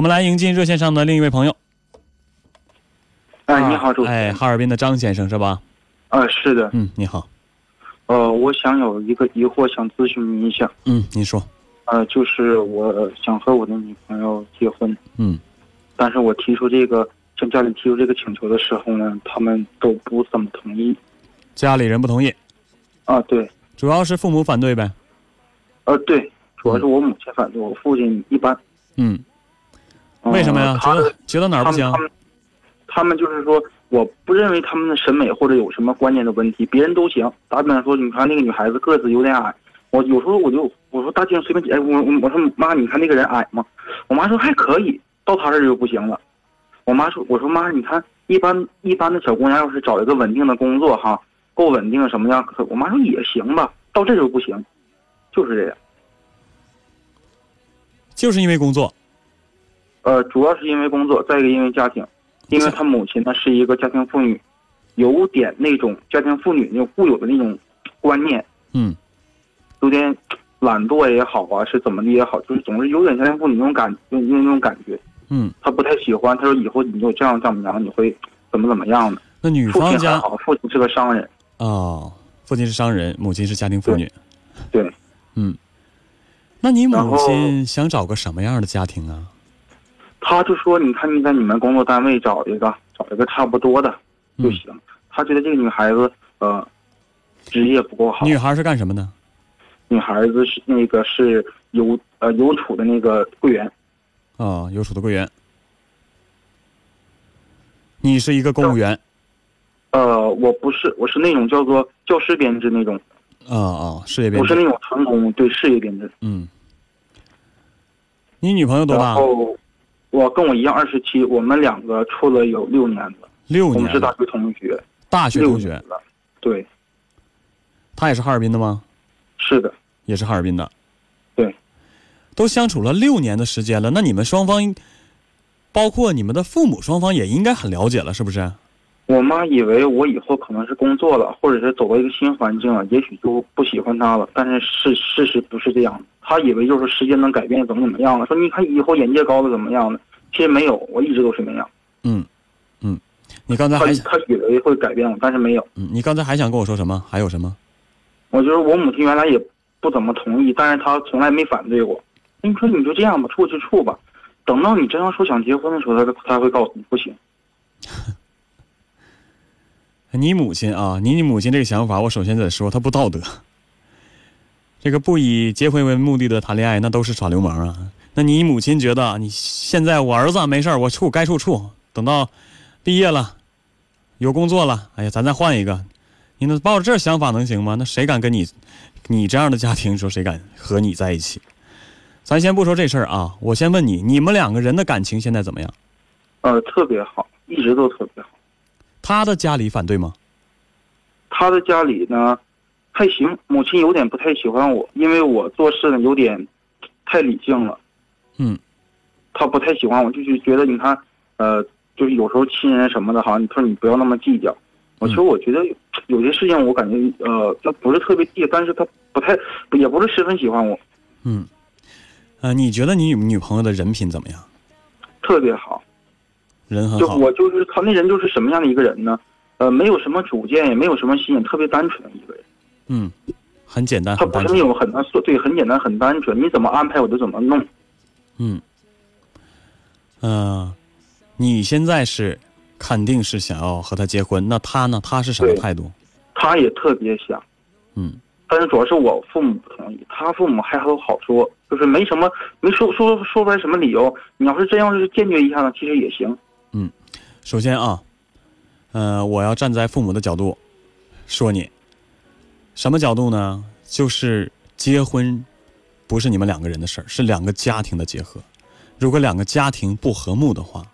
我们来迎进热线上的另一位朋友。哎，你好，主持哎，哈尔滨的张先生是吧？呃，是的，嗯，你好。呃，我想有一个疑惑，想咨询您一下。嗯，您说。呃，就是我想和我的女朋友结婚，嗯但是我提出这个向家里提出这个请求的时候呢，他们都不怎么同意。家里人不同意，啊，对，主要是父母反对呗。呃，对，主要是我母亲反对，我父亲一般。嗯，呃为什么呀？觉得觉得哪儿不行他们就是说，我不认为他们的审美或者有什么观念的问题，别人都行。打比方说，你看那个女孩子个子有点矮，我有时候我就我说大街上随便哎，我我我说妈，你看那个人矮吗？我妈说还可以，到她这儿就不行了。我妈说，我说妈，你看一般一般的小姑娘要是找一个稳定的工作哈，够稳定什么样？可我妈说也行吧，到这就不行，就是这样。就是因为工作。呃，主要是因为工作，再一个因为家庭，因为他母亲呢是一个家庭妇女，有点那种家庭妇女那种固有的那种观念，嗯有点懒惰也好啊，是怎么的也好，就是总是有点家庭妇女那种感，那那种感觉，嗯，他不太喜欢。他说以后你有这样丈母娘，你会怎么怎么样的？那女方家亲好，父亲是个商人，哦，父亲是商人，母亲是家庭妇女。对，嗯，那你母亲想找个什么样的家庭啊？他就说你看你在你们工作单位找一个，找一个差不多的就嗯行。他觉得这个女孩子呃职业不够好，女孩是干什么的？女孩子是那个是邮呃邮储的那个柜员，哦，邮储的柜员。你是一个公务员。呃，我不是，我是那种叫做教师编制那种，啊啊，事业编制。不是那种纯工，对事业编制。嗯。你女朋友多大？然后我跟我一样二十七，我们两个处了有六年了，六年了。我们是大学同学，大学同学。对，他也是哈尔滨的吗？是的，也是哈尔滨的。对。都相处了六年的时间了，那你们双方，包括你们的父母双方也应该很了解了，是不是？我妈以为我以后可能是工作了，或者是走到一个新环境了，也许就不喜欢她了。但是事事实不是这样的，她以为就是时间能改变怎么怎么样了。说你看以后眼界高了怎么样的，其实没有，我一直都是那样。嗯，嗯。你刚才还想，她以为会改变我，但是没有。嗯，你刚才还想跟我说什么？还有什么？我觉得我母亲原来也不怎么同意，但是她从来没反对过。你说你就这样吧，处就处吧。等到你真要说想结婚的时候，她她会告诉你不行。你母亲啊，你你母亲这个想法，我首先得说，她不道德。这个不以结婚为目的的谈恋爱，那都是耍流氓啊。那你母亲觉得你现在我儿子没事儿我处该处处，等到毕业了，有工作了，哎呀，咱再换一个。你那抱着这想法能行吗？那谁敢跟你，你这样的家庭，说谁敢和你在一起？咱先不说这事儿啊，我先问你，你们两个人的感情现在怎么样？呃，特别好，一直都特别好。他的家里反对吗？他的家里呢还行，母亲有点不太喜欢我，因为我做事呢有点太理性了。嗯，他不太喜欢我，就是觉得你看，呃，就是有时候亲人什么的哈，你说你不要那么计较。我其实我觉得有有些事情我感觉呃，她不是特别计，但是他不太也不是十分喜欢我，嗯，呃，你觉得你女女朋友的人品怎么样？特别好。就人很好。我就是他那人就是什么样的一个人呢？呃，没有什么主见，也没有什么心眼，特别单纯的一个人。嗯，很简单，他不是那。种很难说，对，很简单，很单纯，你怎么安排我就怎么弄。嗯，呃，你现在是肯定是想要和他结婚，那他呢？他是什么态度？他也特别想，嗯但是主要是我父母不同意，他父母还好好说，就是没什么没说说说不出来什么理由。你要是真要是坚决一下呢，其实也行。嗯首先啊，呃，我要站在父母的角度说你，什么角度呢？就是结婚不是你们两个人的事儿，是两个家庭的结合。如果两个家庭不和睦的话，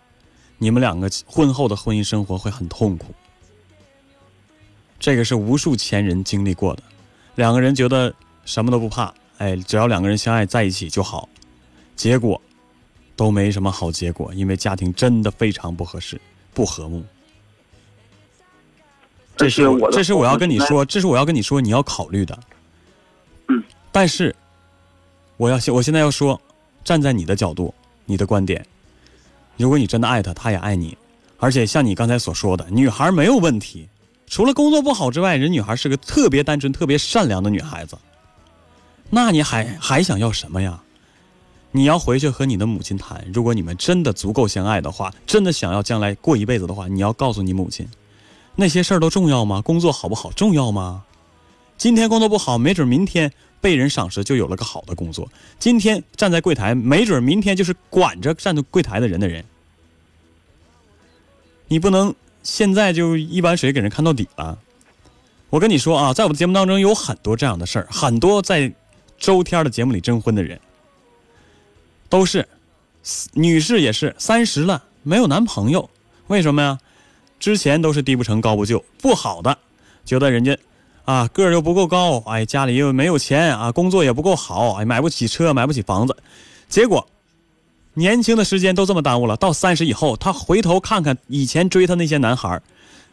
你们两个婚后的婚姻生活会很痛苦。这个是无数前人经历过的，两个人觉得什么都不怕，哎，只要两个人相爱在一起就好，结果都没什么好结果，因为家庭真的非常不合适。不和睦。这是我这是我要跟你说，这是我要跟你说你要考虑的。嗯，但是我要现我现在要说，站在你的角度，你的观点，如果你真的爱他，他也爱你，而且像你刚才所说的，女孩没有问题，除了工作不好之外，人女孩是个特别单纯、特别善良的女孩子。那你还还想要什么呀？你要回去和你的母亲谈。如果你们真的足够相爱的话，真的想要将来过一辈子的话，你要告诉你母亲，那些事儿都重要吗？工作好不好重要吗？今天工作不好，没准明天被人赏识，就有了个好的工作。今天站在柜台，没准明天就是管着站在柜台的人的人。你不能现在就一碗水给人看到底了。我跟你说啊，在我的节目当中有很多这样的事儿，很多在周天的节目里征婚的人，都是女士也是三十了没有男朋友，为什么呀？之前都是低不成高不就，不好的，觉得人家。啊，个儿又不够高，哎，家里又没有钱啊，工作也不够好，哎，买不起车，买不起房子，结果，年轻的时间都这么耽误了。到三十以后，他回头看看以前追他那些男孩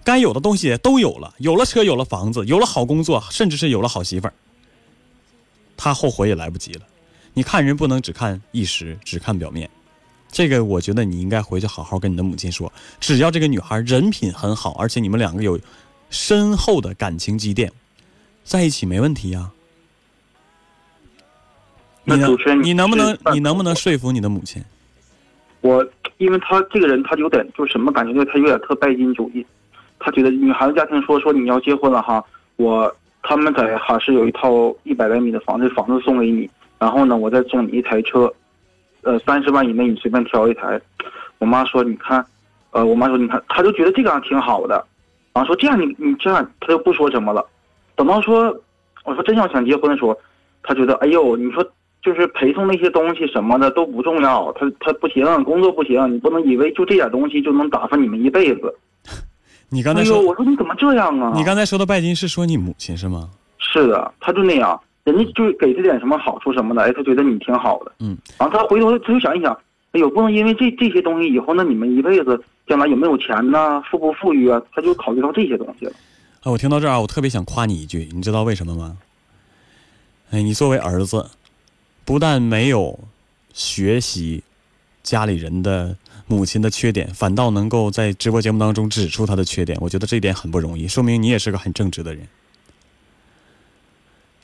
该有的东西都有了，有了车，有了房子，有了好工作，甚至是有了好媳妇儿，他后悔也来不及了。你看人不能只看一时，只看表面，这个我觉得你应该回去好好跟你的母亲说，只要这个女孩人品很好，而且你们两个有深厚的感情积淀。在一起没问题呀。你能你能不能你能不能说服你的母亲？我，因为他这个人，他有点就什么感觉，就他有点特拜金主义。他觉得女孩子家庭说说你要结婚了哈，我他们在哈市有一套一百来米的房子，房子送给你，然后呢，我再送你一台车，呃，三十万以内你随便挑一台。我妈说你看，呃，我妈说你看，她就觉得这个样挺好的，然后说这样你你这样她就不说什么了。等到说，我说真要想结婚的时候，她觉得哎呦，你说就是陪送那些东西什么的都不重要，她她不行，工作不行，你不能以为就这点东西就能打发你们一辈子。你刚才说，我说你怎么这样啊？你刚才说的拜金是说你母亲是吗？是的，他就那样，人家就给他点什么好处什么的，哎，他觉得你挺好的。嗯。然后他回头他就想一想，哎呦，不能因为这这些东西以后那你们一辈子将来有没有钱呢？富不富裕啊？他就考虑到这些东西了。啊，我听到这儿啊，我特别想夸你一句，你知道为什么吗？哎，你作为儿子，不但没有学习家里人的母亲的缺点，反倒能够在直播节目当中指出他的缺点，我觉得这一点很不容易，说明你也是个很正直的人。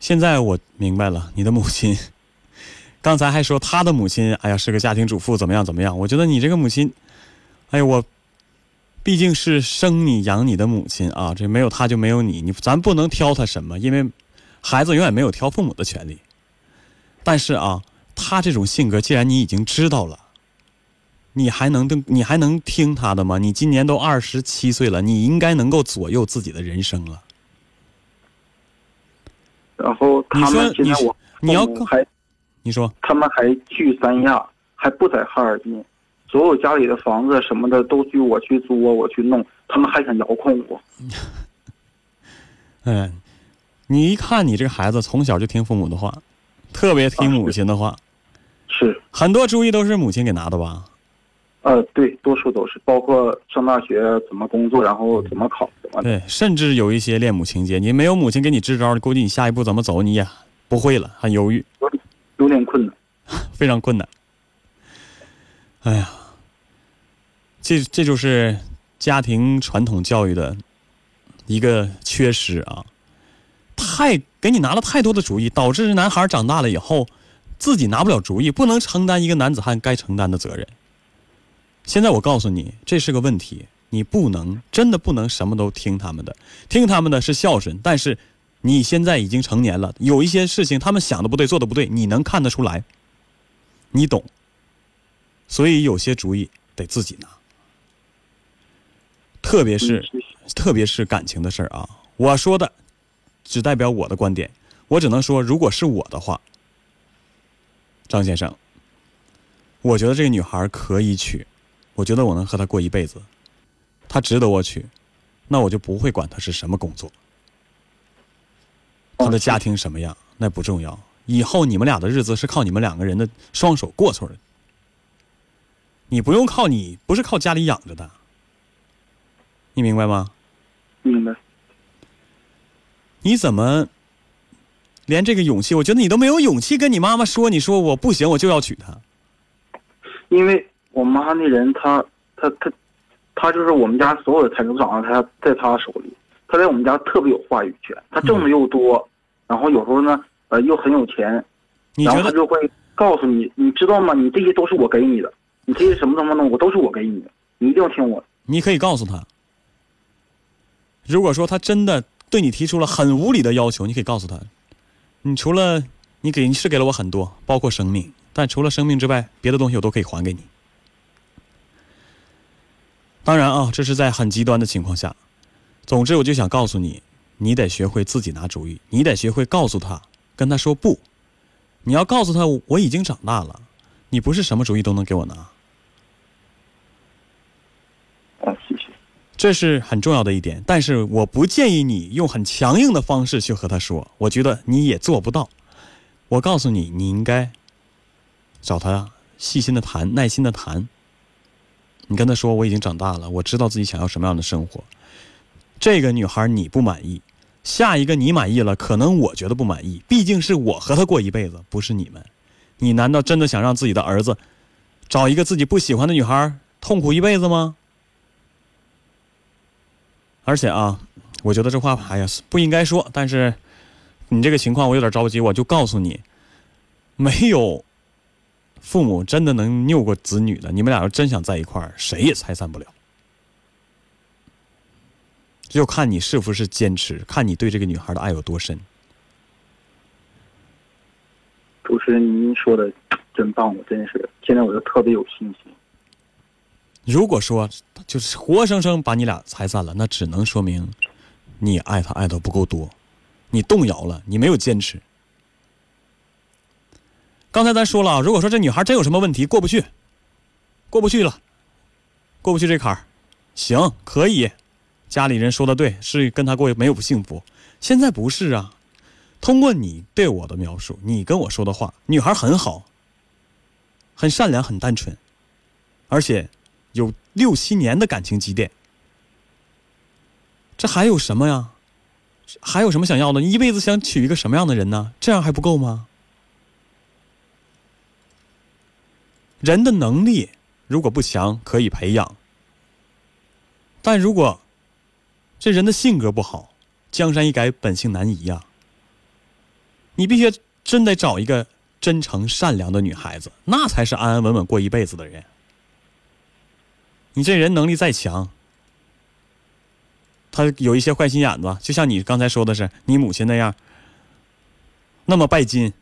现在我明白了，你的母亲 刚才还说他的母亲，哎呀，是个家庭主妇，怎么样怎么样？我觉得你这个母亲，哎呀，我。毕竟是生你养你的母亲啊，这没有她就没有你，你咱不能挑她什么，因为孩子永远没有挑父母的权利。但是啊，他这种性格，既然你已经知道了，你还能听你还能听他的吗？你今年都二十七岁了，你应该能够左右自己的人生了。然后他们现在我你要还你说他们还去三亚，还不在哈尔滨。所有家里的房子什么的都去我去租，我去弄，他们还想遥控我。嗯，你一看你这个孩子从小就听父母的话，特别听母亲的话，是很多主意都是母亲给拿的吧？呃，对，多数都是，包括上大学怎么工作，然后怎么考，怎么对，甚至有一些恋母情节，你没有母亲给你支招，估计你下一步怎么走你也不会了，很犹豫，有点困难，非常困难。哎呀。这这就是家庭传统教育的一个缺失啊！太给你拿了太多的主意，导致男孩长大了以后自己拿不了主意，不能承担一个男子汉该承担的责任。现在我告诉你，这是个问题，你不能真的不能什么都听他们的，听他们的是孝顺，但是你现在已经成年了，有一些事情他们想的不对，做的不对，你能看得出来，你懂，所以有些主意得自己拿。特别是，特别是感情的事儿啊！我说的只代表我的观点，我只能说，如果是我的话，张先生，我觉得这个女孩可以娶，我觉得我能和他过一辈子，他值得我娶，那我就不会管他是什么工作，他的家庭什么样那不重要，以后你们俩的日子是靠你们两个人的双手过出来的，你不用靠你，不是靠家里养着的。你明白吗？明白。你怎么连这个勇气？我觉得你都没有勇气跟你妈妈说，你说我不行，我就要娶她。因为我妈那人，她她她，她就是我们家所有的财产都掌握在她在她手里，她在我们家特别有话语权，她挣的又多，然后有时候呢，呃，又很有钱，然你觉得后她就会告诉你，你知道吗？你这些都是我给你的，你这些什么什么的，我都是我给你的，你一定要听我的。你可以告诉他，如果说他真的对你提出了很无理的要求，你可以告诉他，你除了你给你是给了我很多，包括生命，但除了生命之外，别的东西我都可以还给你。当然啊，这是在很极端的情况下。总之，我就想告诉你，你得学会自己拿主意，你得学会告诉他，跟他说不。你要告诉他，我已经长大了，你不是什么主意都能给我拿。啊，谢谢。这是很重要的一点，但是我不建议你用很强硬的方式去和他说，我觉得你也做不到。我告诉你，你应该找他细心的谈，耐心的谈。你跟他说，我已经长大了，我知道自己想要什么样的生活。这个女孩你不满意，下一个你满意了，可能我觉得不满意。毕竟是我和她过一辈子，不是你们。你难道真的想让自己的儿子找一个自己不喜欢的女孩痛苦一辈子吗？而且啊，我觉得这话哎呀不应该说，但是你这个情况我有点着急，我就告诉你，没有父母真的能拗过子女的。你们俩要真想在一块儿，谁也拆散不了。就看你是不是坚持，看你对这个女孩的爱有多深。主持人，您说的真棒，我真是现在我就特别有信心。如果说就是活生生把你俩拆散了，那只能说明你爱他爱的不够多，你动摇了，你没有坚持。刚才咱说了，如果说这女孩真有什么问题过不去，过不去了，过不去这坎儿，行，可以，家里人说的对，是跟她过没有不幸福。现在不是啊，通过你对我的描述，你跟我说的话，女孩很好，很善良，很单纯，而且。有六七年的感情积淀，这还有什么呀？还有什么想要的？你一辈子想娶一个什么样的人呢？这样还不够吗？人的能力如果不强，可以培养；但如果这人的性格不好，江山易改，本性难移呀。你必须真得找一个真诚善良的女孩子，那才是安安稳稳过一辈子的人。你这人能力再强，他有一些坏心眼子，就像你刚才说的是你母亲那样，那么拜金，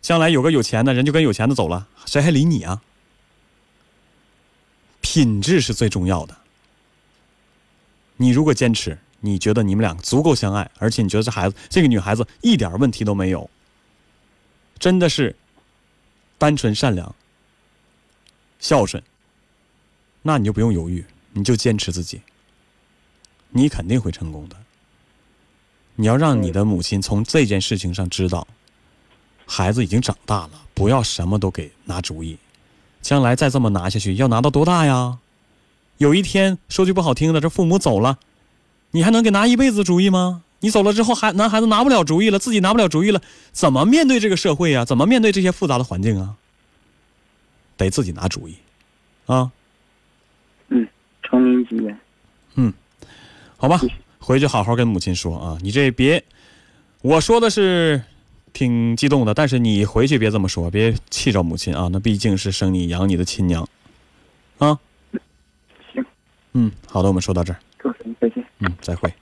将来有个有钱的人就跟有钱的走了，谁还理你啊？品质是最重要的。你如果坚持，你觉得你们俩足够相爱，而且你觉得这孩子这个女孩子一点问题都没有，真的是单纯善良、孝顺。那你就不用犹豫，你就坚持自己，你肯定会成功的。你要让你的母亲从这件事情上知道，孩子已经长大了，不要什么都给拿主意。将来再这么拿下去，要拿到多大呀？有一天说句不好听的，这父母走了，你还能给拿一辈子主意吗？你走了之后，孩男孩子拿不了主意了，自己拿不了主意了，怎么面对这个社会呀？怎么面对这些复杂的环境啊？得自己拿主意，啊。嗯成您吉言。嗯，好吧，回去好好跟母亲说啊。你这别，我说的是挺激动的，但是你回去别这么说，别气着母亲啊。那毕竟是生你养你的亲娘，啊。行。嗯，好的，我们说到这儿。再见。嗯，再会。